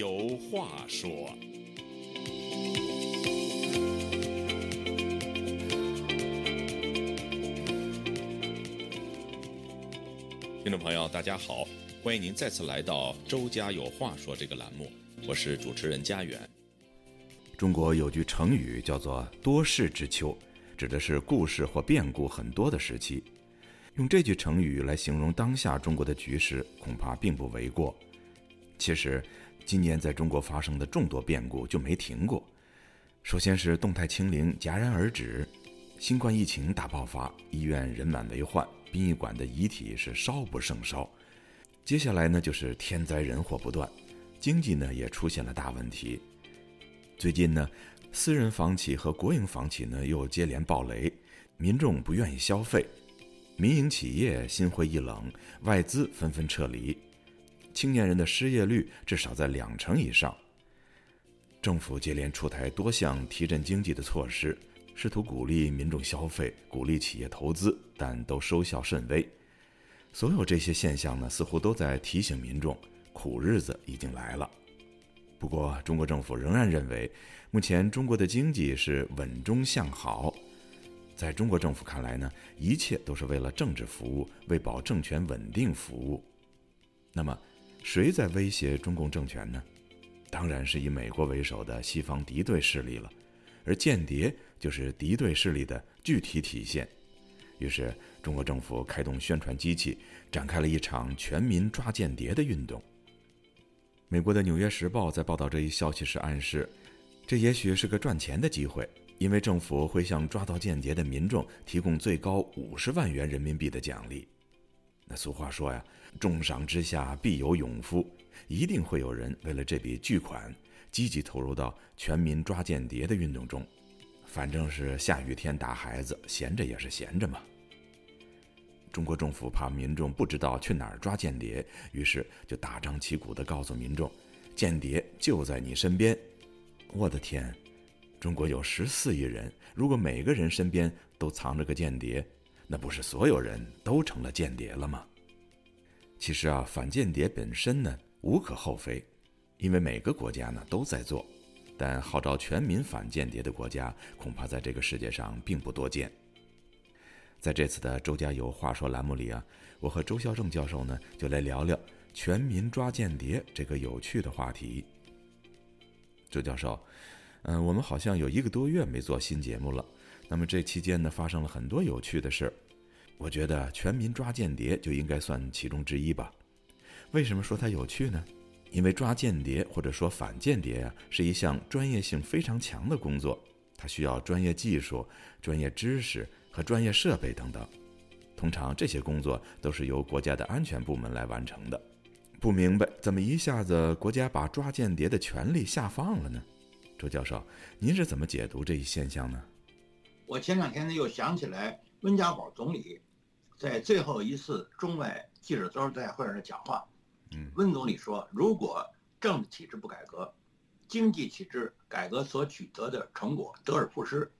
有话说。听众朋友，大家好，欢迎您再次来到《周家有话说》这个栏目，我是主持人家园。中国有句成语叫做“多事之秋”，指的是故事或变故很多的时期。用这句成语来形容当下中国的局势，恐怕并不为过。其实，今年在中国发生的众多变故就没停过。首先是动态清零戛然而止，新冠疫情大爆发，医院人满为患，殡仪馆的遗体是烧不胜烧。接下来呢，就是天灾人祸不断，经济呢也出现了大问题。最近呢，私人房企和国营房企呢又接连暴雷，民众不愿意消费，民营企业心灰意冷，外资纷纷撤离，青年人的失业率至少在两成以上。政府接连出台多项提振经济的措施，试图鼓励民众消费，鼓励企业投资，但都收效甚微。所有这些现象呢，似乎都在提醒民众，苦日子已经来了。不过，中国政府仍然认为，目前中国的经济是稳中向好。在中国政府看来呢，一切都是为了政治服务，为保政权稳定服务。那么，谁在威胁中共政权呢？当然是以美国为首的西方敌对势力了，而间谍就是敌对势力的具体体现。于是，中国政府开动宣传机器，展开了一场全民抓间谍的运动。美国的《纽约时报》在报道这一消息时暗示，这也许是个赚钱的机会，因为政府会向抓到间谍的民众提供最高五十万元人民币的奖励。那俗话说呀，“重赏之下必有勇夫”，一定会有人为了这笔巨款，积极投入到全民抓间谍的运动中。反正是下雨天打孩子，闲着也是闲着嘛。中国政府怕民众不知道去哪儿抓间谍，于是就大张旗鼓地告诉民众：“间谍就在你身边。”我的天，中国有十四亿人，如果每个人身边都藏着个间谍，那不是所有人都成了间谍了吗？其实啊，反间谍本身呢无可厚非，因为每个国家呢都在做，但号召全民反间谍的国家恐怕在这个世界上并不多见。在这次的周家有话说栏目里啊，我和周孝正教授呢就来聊聊全民抓间谍这个有趣的话题。周教授，嗯，我们好像有一个多月没做新节目了，那么这期间呢发生了很多有趣的事儿，我觉得全民抓间谍就应该算其中之一吧。为什么说它有趣呢？因为抓间谍或者说反间谍呀，是一项专业性非常强的工作，它需要专业技术、专业知识。和专业设备等等，通常这些工作都是由国家的安全部门来完成的。不明白怎么一下子国家把抓间谍的权利下放了呢？周教授，您是怎么解读这一现象呢？我前两天呢又想起来温家宝总理在最后一次中外记者招待会上讲话。嗯，温总理说，如果政治体制不改革，经济体制改革所取得的成果得而复失。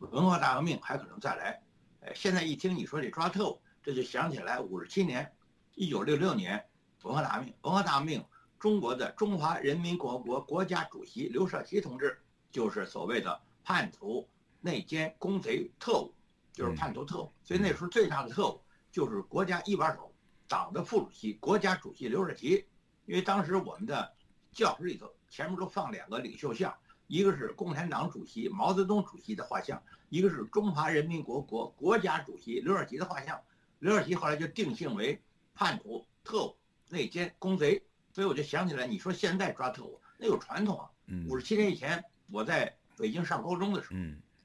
文化大革命还可能再来，哎，现在一听你说这抓特务，这就想起来五十七年，一九六六年文化大革命。文化大革命，中国的中华人民共和国国家主席刘少奇同志就是所谓的叛徒、内奸、公贼、特务，就是叛徒特务。所以那时候最大的特务就是国家一把手、党的副主席、国家主席刘少奇。因为当时我们的教室里头前面都放两个领袖像。一个是共产党主席毛泽东主席的画像，一个是中华人民国国国家主席刘少奇的画像。刘少奇后来就定性为叛徒、特务、内奸、公贼。所以我就想起来，你说现在抓特务，那有传统啊。五十七年以前，我在北京上高中的时候，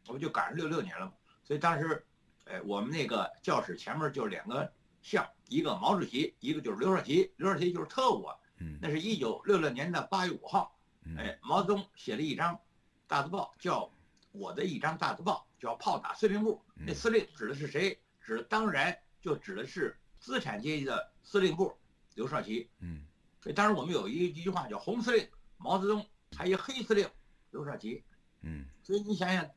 我们就赶上六六年了嘛。所以当时，哎，我们那个教室前面就两个像，一个毛主席，一个就是刘少奇。刘少奇就是特务啊。那是一九六六年的八月五号。哎，毛泽东写了一张大字报，叫“我的一张大字报”，叫“炮打司令部”。那司令指的是谁？指当然就指的是资产阶级的司令部，刘少奇。嗯，所以当时我们有一一句话叫“红司令毛泽东”，还有黑司令刘少奇。嗯，所以你想想，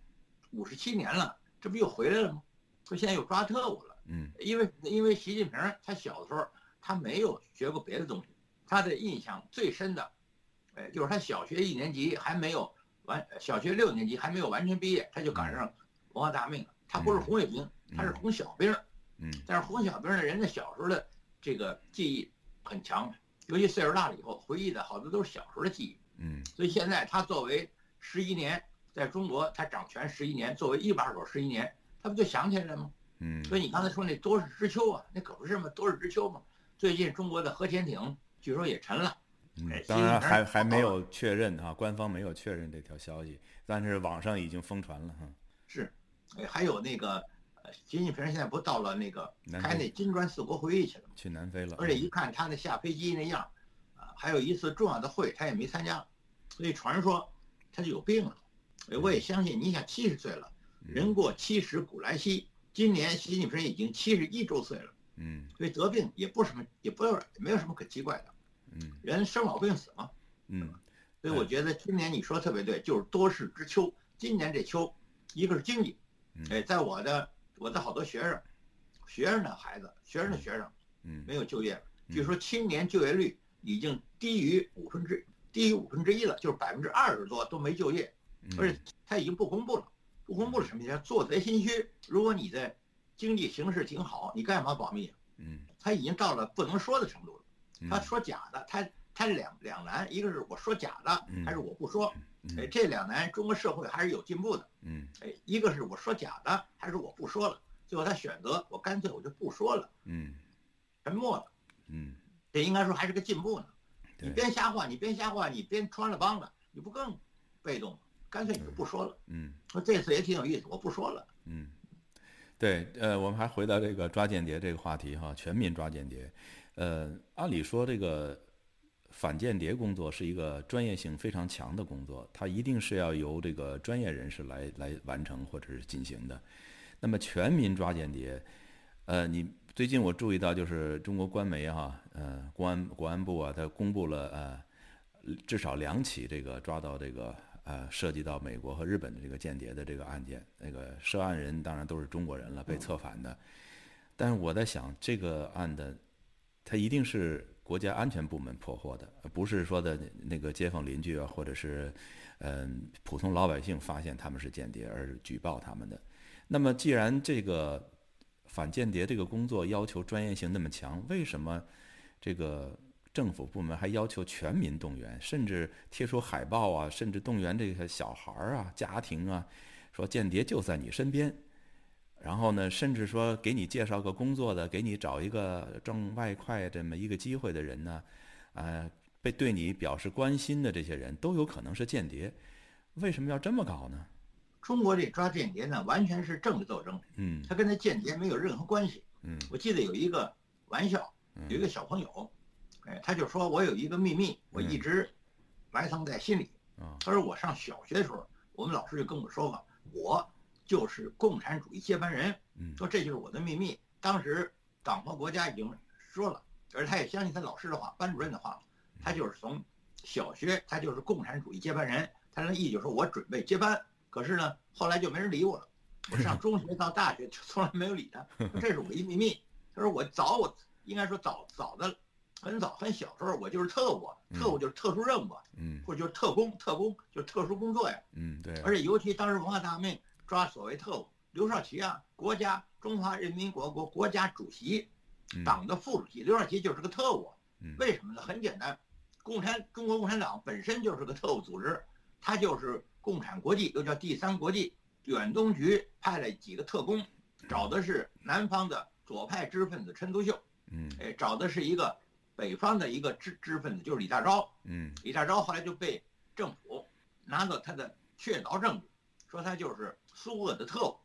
五十七年了，这不又回来了吗？说现在又抓特务了。嗯，因为因为习近平他小的时候他没有学过别的东西，他的印象最深的。哎，就是他小学一年级还没有完，小学六年级还没有完全毕业，他就赶上文化大革命了。他不是红卫兵，他是红小兵。嗯，但是红小兵的人家小时候的这个记忆很强，尤其岁数大了以后，回忆的好多都是小时候的记忆。嗯，所以现在他作为十一年，在中国他掌权十一年，作为一把手十一年，他不就想起来了吗？嗯，所以你刚才说那多事之秋啊，那可不是嘛，多事之秋嘛。最近中国的核潜艇据说也沉了，嗯哎，当然还还没有确认啊，官方没有确认这条消息，但是网上已经疯传了哈。是，哎，还有那个，呃，习近平现在不到了那个开那金砖四国会议去了吗？去南非了，而且一看他那下飞机那样，啊，还有一次重要的会他也没参加，所以传说他就有病了。哎我也相信，你想七十岁了，人过七十古来稀，今年习近平已经七十一周岁了，嗯所以得病也不什么，也不要没有什么可奇怪的，嗯人生老病死嘛。嗯所以我觉得今年你说得特别对，就是多事之秋。今年这秋，一个是经济，嗯哎，在我的我的好多学生，学生的孩子，学生的学生嗯没有就业据说青年就业率已经低于五分之低于五分之一了，就是百分之二十多都没就业，嗯，而且他已经不公布了，不公布了什么意思？做贼心虚。如果你的经济形势挺好，你干嘛保密啊？嗯他已经到了不能说的程度了。嗯他说假的，他他两两难，一个是我说假的嗯，还是我不说？哎，嗯这两难，中国社会还是有进步的。嗯哎，一个是我说假的，还是我不说了？最后他选择，我干脆我就不说了，嗯沉默了。嗯这应该说还是个进步呢。你对边瞎话，你边瞎话，你边穿了帮了，你不更被动吗？干脆你就不说了。嗯说这次也挺有意思，我不说了。嗯，对，呃，我们还回到这个抓间谍这个话题哈，全民抓间谍，呃，按理说这个反间谍工作是一个专业性非常强的工作，它一定是要由这个专业人士来来完成或者是进行的。那么全民抓间谍，呃，你最近我注意到就是中国官媒哈，呃，公安国安部啊，它公布了呃至少两起这个抓到这个呃涉及到美国和日本的这个间谍的这个案件，那个涉案人当然都是中国人了，被策反的。但是我在想，这个案的它一定是国家安全部门破获的，而不是说的那个街坊邻居啊，或者是嗯普通老百姓发现他们是间谍而举报他们的。那么既然这个反间谍这个工作要求专业性那么强，为什么这个政府部门还要求全民动员，甚至贴出海报啊，甚至动员这些小孩儿啊、家庭啊，说间谍就在你身边，然后呢，甚至说给你介绍个工作的，给你找一个挣外快这么一个机会的人呢，呃，被对你表示关心的这些人都有可能是间谍，为什么要这么搞呢？中国这抓间谍呢，完全是政治斗争，嗯他跟那间谍没有任何关系。嗯我记得有一个玩笑，有一个小朋友，哎，他就说我有一个秘密，我一直埋藏在心里。啊他说我上小学的时候，我们老师就跟我说过，我就是共产主义接班人。嗯说这就是我的秘密。当时党和国家已经说了，而他也相信他老师的话、班主任的话，他就是从小学他就是共产主义接班人。他的意思就是说我准备接班，可是呢，后来就没人理我了。我上中学到大学就从来没有理他，这是我一秘密。他说我早我应该说早早的很早很小时候我就是特务啊，特务就是特殊任务啊，嗯或者就是特工，特工就是特殊工作呀。嗯，对，而且尤其当时文化大革命抓所谓特务，刘少奇啊，国家中华人民共和国国家主席，嗯党的副主席，刘少奇就是个特务啊。嗯为什么呢？很简单，共产中国共产党本身就是个特务组织，它就是共产国际，又叫第三国际远东局派了几个特工，找的是南方的左派知识分子陈独秀，嗯哎，找的是一个北方的一个知知识分子，就是李大钊。嗯李大钊后来就被政府拿到他的确凿证据，说他就是苏俄的特务。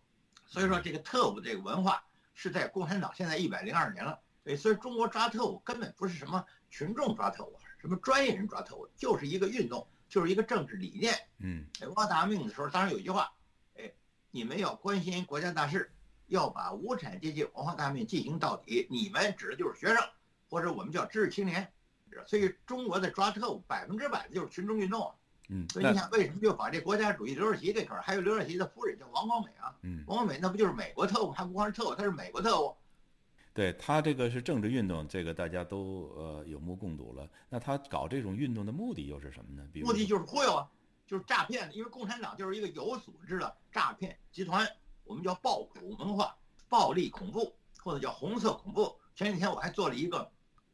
所以说，这个特务这个文化是在共产党现在一百零二年了。对，所以中国抓特务根本不是什么群众抓特务，什么专业人抓特务，就是一个运动，就是一个政治理念。嗯哎，文化大革命的时候，当然有一句话，哎，你们要关心国家大事，要把无产阶级文化大革命进行到底。你们指的就是学生，或者我们叫知识青年。所以中国的抓特务百分之百的就是群众运动啊。嗯，所以你想，为什么就把这国家主义刘少奇这口儿，还有刘少奇的夫人叫王光美啊？嗯王光美那不就是美国特务？他不光是特务，他是美国特务。对他这个是政治运动，这个大家都呃有目共睹了。那他搞这种运动的目的又是什么呢？目的就是忽悠啊，就是诈骗。因为共产党就是一个有组织的诈骗集团，我们叫暴恐文化、暴力恐怖，或者叫红色恐怖。前几天我还做了一个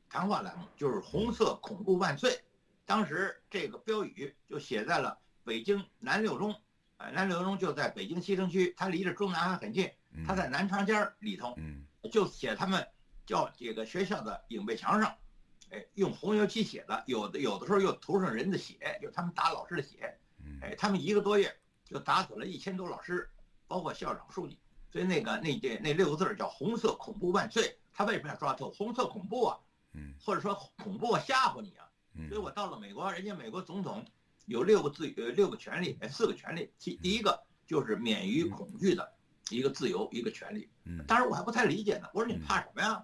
谈话栏目，就是“红色恐怖万岁”。当时这个标语就写在了北京南六中，呃，南六中就在北京西城区，它离着中南海很近，它在南长街里头。嗯。就写他们叫这个学校的影壁墙上，哎，用红油漆写的，有的有的时候又涂上人的血，就他们打老师的血，哎，他们一个多月就打死了一千多老师，包括校长、书记，所以那个那这那六个字叫“红色恐怖万岁”。他为什么要抓透？红色恐怖啊，嗯，或者说恐怖吓唬你啊，所以我到了美国，人家美国总统有六个自呃六个权利，四个权利，其第一个就是免于恐惧的。一个自由，一个权利。嗯，当然我还不太理解呢。我说你怕什么呀？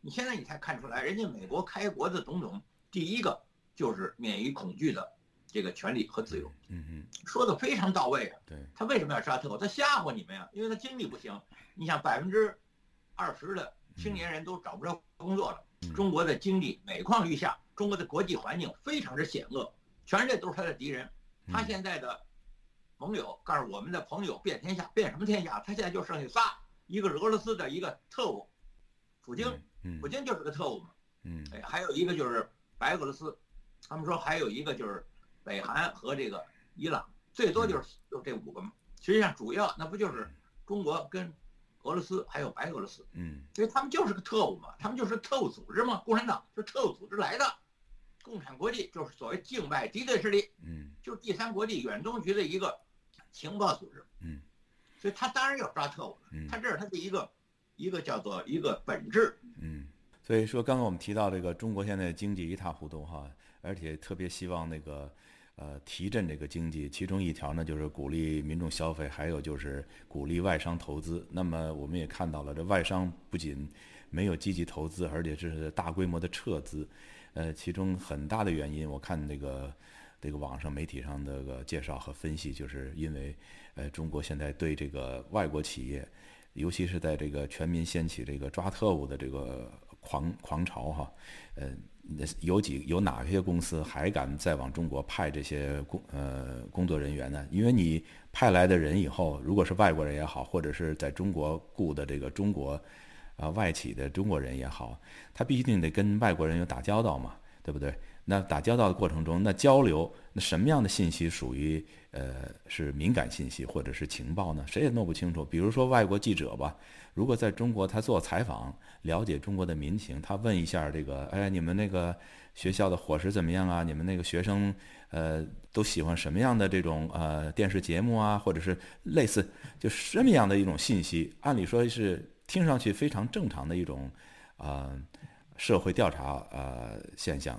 你现在你才看出来，人家美国开国的总统第一个就是免于恐惧的这个权利和自由。嗯嗯，说的非常到位啊。对，他为什么要杀特务？他吓唬你们呀，因为他经济不行。你想百分之二十的青年人都找不着工作了，中国的经济每况愈下，中国的国际环境非常之险恶，全世界都是他的敌人。他现在的。盟友告诉我们的朋友遍天下，遍什么天下？他现在就剩下仨，一个是俄罗斯的一个特务，普京，普京就是个特务嘛。嗯，哎，还有一个就是白俄罗斯，他们说还有一个就是北韩和这个伊朗，最多就是就这五个嘛。实际上主要那不就是中国跟俄罗斯还有白俄罗斯？嗯，所以他们就是个特务嘛，他们就是特务组织嘛，共产党是特务组织来的。共产国际就是所谓境外敌对势力，嗯，就是第三国际远东局的一个。情报组织，嗯，所以他当然要抓特务了，嗯，他这是他的一个一个叫做一个本质，嗯，所以说刚刚我们提到这个中国现在经济一塌糊涂哈，而且特别希望那个呃提振这个经济，其中一条呢就是鼓励民众消费，还有就是鼓励外商投资。那么我们也看到了，这外商不仅没有积极投资，而且是大规模的撤资，呃，其中很大的原因，我看那个。这个网上媒体上的个介绍和分析，就是因为，呃，中国现在对这个外国企业，尤其是在这个全民掀起这个抓特务的这个狂狂潮哈，呃，有几有哪些公司还敢再往中国派这些工呃工作人员呢？因为你派来的人以后，如果是外国人也好，或者是在中国雇的这个中国啊外企的中国人也好，他必定得跟外国人有打交道嘛，对不对？那打交道的过程中，那交流，那什么样的信息属于呃是敏感信息或者是情报呢？谁也弄不清楚。比如说外国记者吧，如果在中国他做采访，了解中国的民情，他问一下这个，哎，你们那个学校的伙食怎么样啊？你们那个学生呃都喜欢什么样的这种呃电视节目啊？或者是类似就什么样的一种信息？按理说是听上去非常正常的一种啊社会调查呃现象。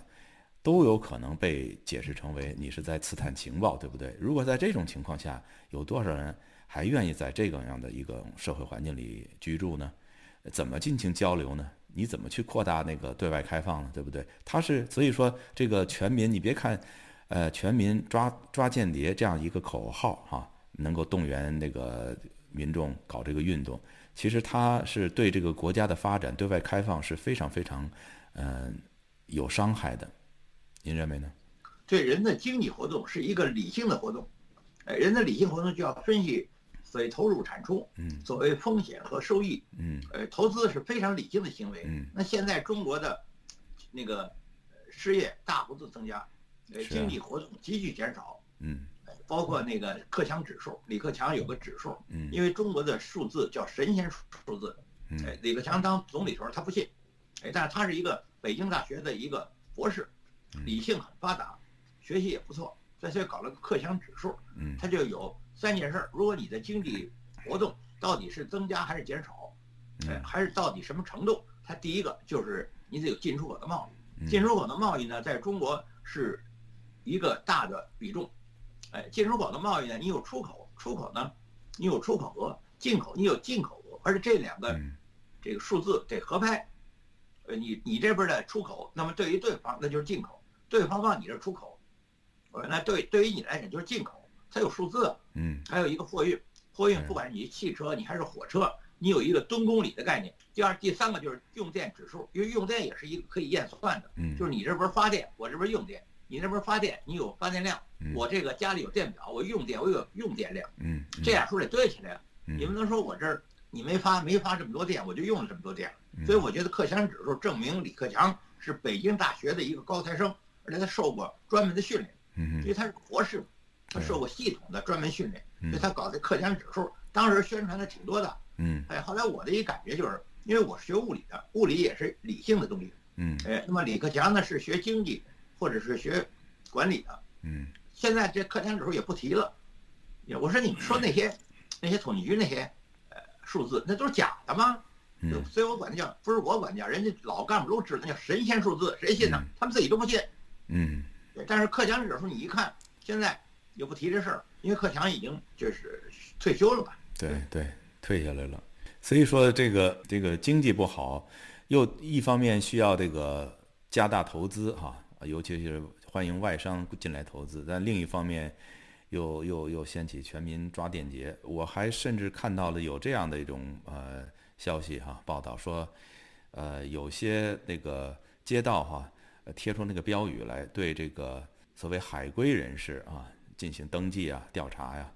都有可能被解释成为你是在刺探情报，对不对？如果在这种情况下，有多少人还愿意在这个样的一个社会环境里居住呢？怎么进行交流呢？你怎么去扩大那个对外开放呢？对不对？他是所以说这个全民，你别看，呃，全民抓抓间谍这样一个口号哈，能够动员那个民众搞这个运动，其实它是对这个国家的发展对外开放是非常非常嗯有伤害的。您认为呢？对人的经济活动是一个理性的活动，哎，人的理性活动就要分析所谓投入产出，嗯，所谓风险和收益，嗯，呃，投资是非常理性的行为，嗯，那现在中国的那个失业大幅度增加，呃，经济活动急剧减少，嗯，包括那个克强指数，李克强有个指数，嗯，因为中国的数字叫神仙数字，哎，李克强当总理时候他不信，哎，但是他是一个北京大学的一个博士。理性很发达，学习也不错，所以搞了个克强指数。嗯，他就有三件事：如果你的经济活动到底是增加还是减少，哎，还是到底什么程度？它第一个就是你得有进出口的贸易。进出口的贸易呢，在中国是一个大的比重。哎，进出口的贸易呢，你有出口，出口呢，你有出口额；进口你有进口额，而且这两个这个数字得合拍。呃，你你这边的出口，那么对于对方那就是进口。对方往你这出口，我说那对对于你来讲就是进口，它有数字，嗯，还有一个货运，货运不管你汽车你还是火车，你有一个吨公里的概念。第二、第三个就是用电指数，因为用电也是一个可以验算的，嗯，就是你这边发电，我这边用电，你那边发电，你有发电量，我这个家里有电表，我用电我有用电量，嗯，这样数得对起来。你不能说我这儿你没发没发这么多电，我就用了这么多电。所以我觉得克强指数证明李克强是北京大学的一个高材生，而且他受过专门的训练，因为他是博士，他受过系统的专门训练，所以他搞的克强指数当时宣传的挺多的。嗯，哎，后来我的一感觉就是，因为我是学物理的，物理也是理性的东西。嗯，哎，那么李克强呢是学经济或者是学管理的。嗯，现在这克强指数也不提了。我说你们说那些那些统计局那些呃数字，那都是假的吗？嗯，所以我管它叫不是我管叫，人家老干部都知道，那叫神仙数字，谁信呢？他们自己都不信。嗯，对。但是克强有时候你一看，现在又不提这事儿，因为克强已经就是退休了吧？对对，退下来了。所以说这个这个经济不好，又一方面需要这个加大投资哈，尤其是欢迎外商进来投资，但另一方面又又又掀起全民抓电节。我还甚至看到了有这样的一种呃。消息哈，报道说，呃，有些那个街道哈，贴出那个标语来，对这个所谓海归人士啊进行登记啊、调查呀、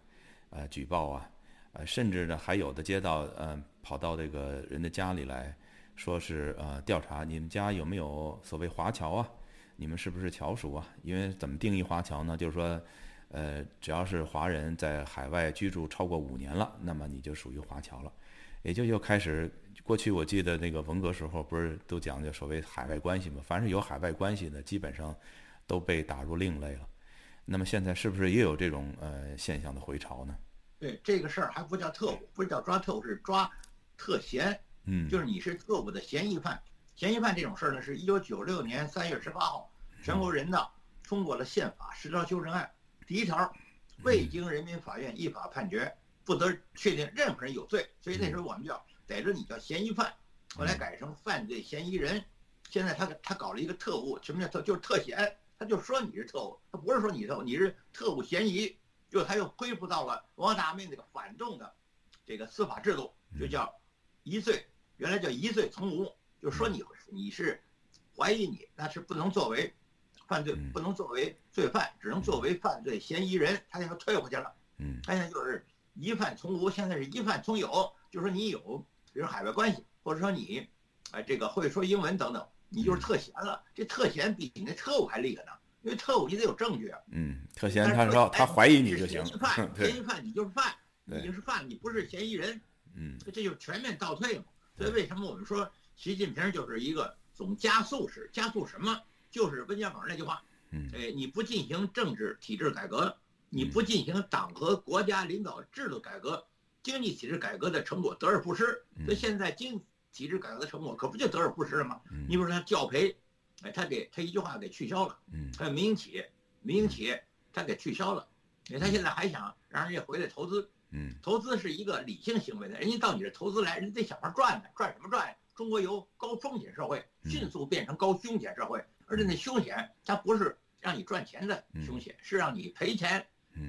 呃举报啊，呃，甚至呢还有的街道呃跑到这个人的家里来说是呃调查你们家有没有所谓华侨啊，你们是不是侨属啊？因为怎么定义华侨呢？就是说，呃，只要是华人在海外居住超过五年了，那么你就属于华侨了。也就又开始，过去我记得那个文革时候不是都讲究所谓海外关系嘛？凡是有海外关系的，基本上都被打入另类了。那么现在是不是也有这种呃现象的回潮呢？对这个事儿还不叫特务，不是叫抓特务，是抓特嫌。嗯，就是你是特务的嫌疑犯。嫌疑犯这种事儿呢，是一九九六年三月十八号，全国人大通过了宪法十条修正案，第一条，未经人民法院依法判决。不得确定任何人有罪，所以那时候我们叫逮着你叫嫌疑犯，后来改成犯罪嫌疑人。现在他他搞了一个特务，什么叫特？就是特嫌，他就说你是特务，他不是说你特务，你是特务嫌疑。就他又恢复到了王大明那个反动的这个司法制度，就叫疑罪，原来叫疑罪从无，就说你你是怀疑你，那是不能作为犯罪，不能作为罪犯，只能作为犯罪嫌疑人。他现在退回去了，嗯，他现在就是。疑犯从无，现在是疑犯从有，就是说你有，比如海外关系，或者说你，哎，这个会说英文等等，你就是特嫌了。这特嫌比你那特务还厉害呢，因为特务你得有证据啊。嗯，特嫌他说他怀疑你就行。嫌疑犯，嫌疑犯你就是犯，你就是犯，你不是嫌疑人。嗯，这就全面倒退嘛。所以为什么我们说习近平就是一个总加速式？加速什么？就是温家宝那句话。嗯，哎，你不进行政治体制改革。你不进行党和国家领导制度改革，经济体制改革的成果得而复失。所以现在经体制改革的成果可不就得而复失了吗？你比如说他教培，哎，他给他一句话给取消了。还有民营企业，民营企业他给取消了。他现在还想让人家回来投资。投资是一个理性行为的，人家到你这投资来，人家得想法赚呢，赚什么赚？中国由高风险社会迅速变成高凶险社会，而且那凶险它不是让你赚钱的凶险，是让你赔钱。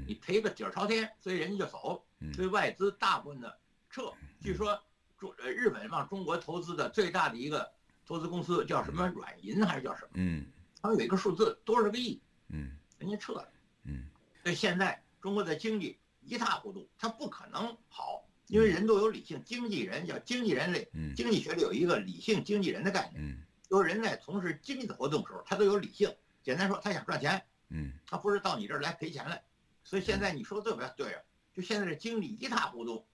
你赔个底儿朝天，所以人家就走，所以外资大部分的撤。据说中呃日本往中国投资的最大的一个投资公司叫什么软银还是叫什么？嗯，他们有一个数字多少个亿？嗯，人家撤了。嗯，所以现在中国的经济一塌糊涂，它不可能好，因为人都有理性，经纪人叫经纪人类，经济学里有一个理性经纪人的概念，就是人在从事经济的活动的时候，他都有理性。简单说，他想赚钱，嗯，他不是到你这儿来赔钱来。所以现在你说的特别对啊，就现在这经历一塌糊涂，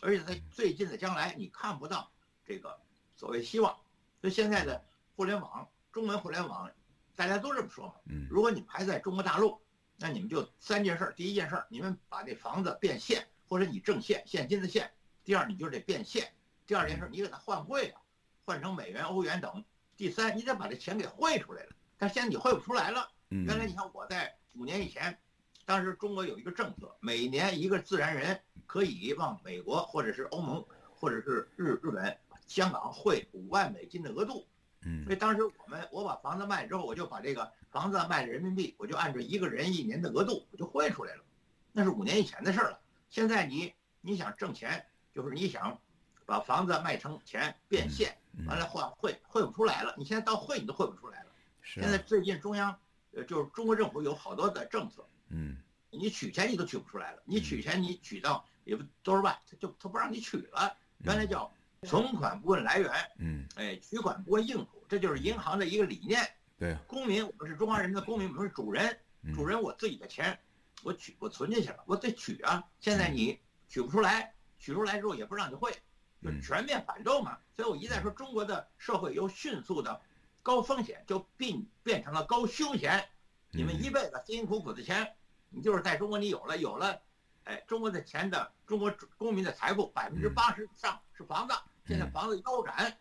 而且在最近的将来你看不到这个所谓希望。所以现在的互联网，中文互联网，大家都这么说嘛。嗯。如果你们还在中国大陆，那你们就三件事：第一件事，你们把这房子变现，或者你挣现现金的现；第二，你就得变现；第二件事，你给它换汇啊，换成美元、欧元等；第三，你得把这钱给汇出来了。但现在你汇不出来了。原来你看我在五年以前。当时中国有一个政策，每年一个自然人可以往美国或者是欧盟或者是日日本、香港汇五万美金的额度。嗯，所以当时我们我把房子卖了之后，我就把这个房子卖了人民币，我就按照一个人一年的额度，我就汇出来了。那是五年以前的事了。现在你你想挣钱，就是你想把房子卖成钱变现，完了换汇汇不出来了。你现在到汇你都汇不出来了。现在最近中央呃就是中国政府有好多的政策，嗯你取钱你都取不出来了。你取钱你取到也不多少万，他就他不让你取了。原来叫存款不问来源，嗯，哎，取款不问用途，这就是银行的一个理念。对，公民，我们是中华人民的公民，我们是主人，主人我自己的钱，我取我存进去了，我得取啊。现在你取不出来，取出来之后也不让你汇，就全面反动嘛。所以我一再说，中国的社会由迅速的高风险就变变成了高凶险。你们一辈子辛辛苦苦的钱，你就是在中国你有了有了，哎，中国的钱的中国公民的财富百分之八十以上是房子，现在房子腰斩，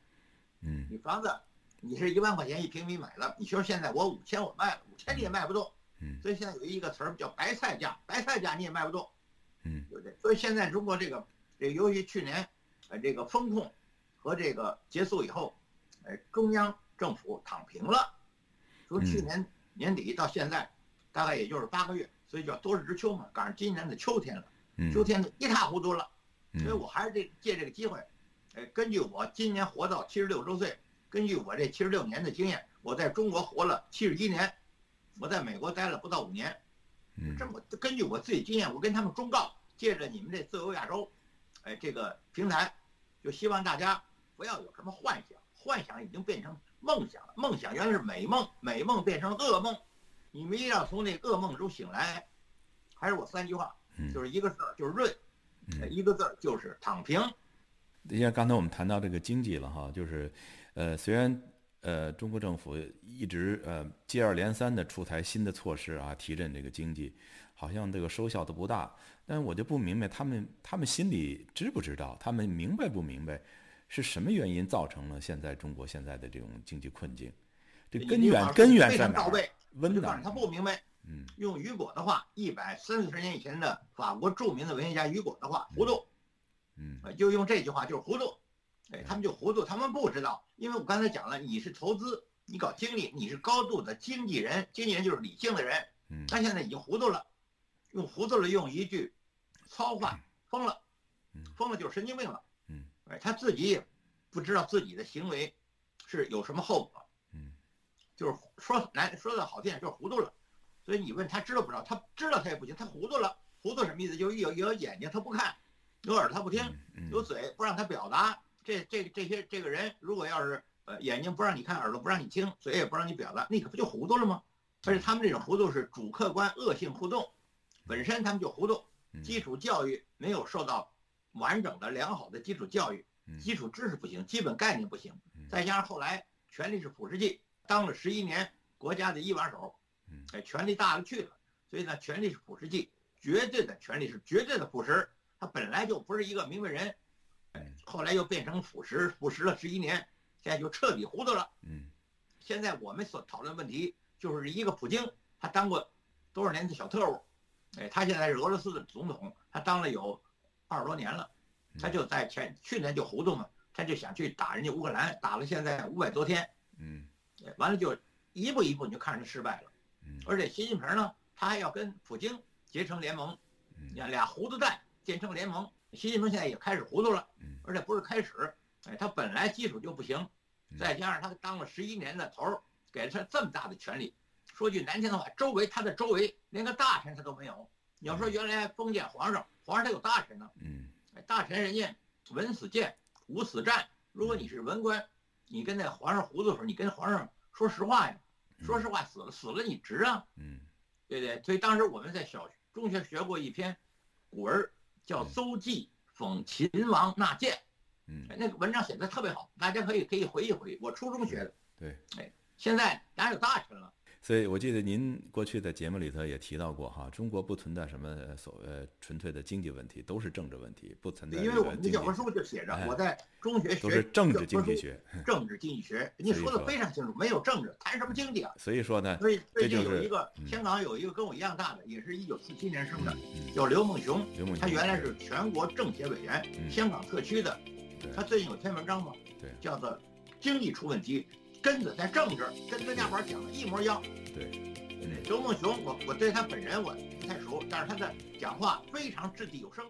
嗯，你房子。你是一万块钱一平米买了，你说现在我五千我卖了，五千你也卖不动，嗯，所以现在有一个词儿叫白菜价，白菜价你也卖不动，嗯，对不对？所以现在中国这个，这尤其去年，呃，这个风控和这个结束以后，呃，中央政府躺平了，从去年年底到现在，大概也就是八个月，所以叫多事之秋嘛，赶上今年的秋天了，秋天一塌糊涂了，所以我还是这借这个机会，呃，根据我今年活到七十六周岁。根据我这七十六年的经验，我在中国活了七十一年，我在美国待了不到五年，嗯，这么根据我自己经验，我跟他们忠告，借着你们这自由亚洲，哎，这个平台，就希望大家不要有什么幻想，幻想已经变成梦想了，梦想原来是美梦，美梦变成噩梦，你们一定要从那噩梦中醒来。还是我三句话，就是一个字儿就是润，一个字儿就是躺平。因为刚才我们谈到这个经济了哈，就是。呃，虽然呃，中国政府一直呃接二连三的出台新的措施啊，提振这个经济，好像这个收效都不大。但我就不明白，他们他们心里知不知道，他们明白不明白，是什么原因造成了现在中国现在的这种经济困境？这根源根源在哪？温暖。他不明白。嗯。用雨果的话，一百三四十年以前的法国著名的文学家雨果的话，糊涂。嗯。就用这句话，就是糊涂。哎，他们就糊涂，他们不知道，因为我刚才讲了，你是投资，你搞经济，你是高度的经纪人，经纪人就是理性的人，嗯，他现在已经糊涂了，用糊涂了，用一句糙话，疯了，疯了就是神经病了，嗯，哎，他自己也不知道自己的行为是有什么后果，嗯，就是说难说的好听点就是糊涂了，所以你问他知道不知道，他知道他也不行，他糊涂了，糊涂什么意思？就是有有眼睛他不看，有耳朵他不听，有嘴不让他表达。这这这些这个人，如果要是呃眼睛不让你看，耳朵不让你听，嘴也不让你表达，那可不就糊涂了吗？而且他们这种糊涂是主客观恶性互动，本身他们就糊涂，基础教育没有受到完整的良好的基础教育，基础知识不行，基本概念不行，再加上后来权力是腐蚀剂，当了十一年国家的一把手，哎，权力大了去了，所以呢，权力是腐蚀剂，绝对的权力是绝对的腐蚀，他本来就不是一个明白人。后来又变成腐蚀，腐蚀了十一年，现在就彻底糊涂了。嗯，现在我们所讨论问题就是一个普京，他当过多少年的小特务，哎，他现在是俄罗斯的总统，他当了有二十多年了，他就在前去年就糊涂嘛，他就想去打人家乌克兰，打了现在五百多天，嗯，完了就一步一步你就看着失败了，嗯，而且习近平呢，他还要跟普京结成联盟，你看俩糊涂蛋结成联盟。习近平现在也开始糊涂了，而且不是开始，哎，他本来基础就不行，再加上他当了十一年的头儿，给了他这么大的权利，说句难听的话，周围他的周围连个大臣他都没有。你要说原来封建皇上，皇上他有大臣呢，嗯，大臣人家文死谏，武死战。如果你是文官，你跟那皇上糊涂的时候，你跟皇上说实话呀，说实话死了死了你值啊，嗯，对不对？所以当时我们在小中学学过一篇古文。叫邹忌讽秦王纳谏，嗯，那个文章写的特别好，大家可以可以回忆回忆。我初中学的，对，哎，现在哪有大臣了？所以我记得您过去在节目里头也提到过哈，中国不存在什么所谓纯粹的经济问题，都是政治问题，不存在。因为我们的教科书就写着，我在中学学都是政治经济学，政治经济学，你说的非常清楚，没有政治谈什么经济啊？所以说呢，所以最近有一个香港有一个跟我一样大的，也是一九四七年生的，叫刘梦熊，他原来是全国政协委员，香港特区的，他最近有篇文章嘛，对，叫做经济出问题，根子在政治，跟专家宝讲的一模一样，对。刘梦熊，我我对他本人我不太熟，但是他的讲话非常掷地有声。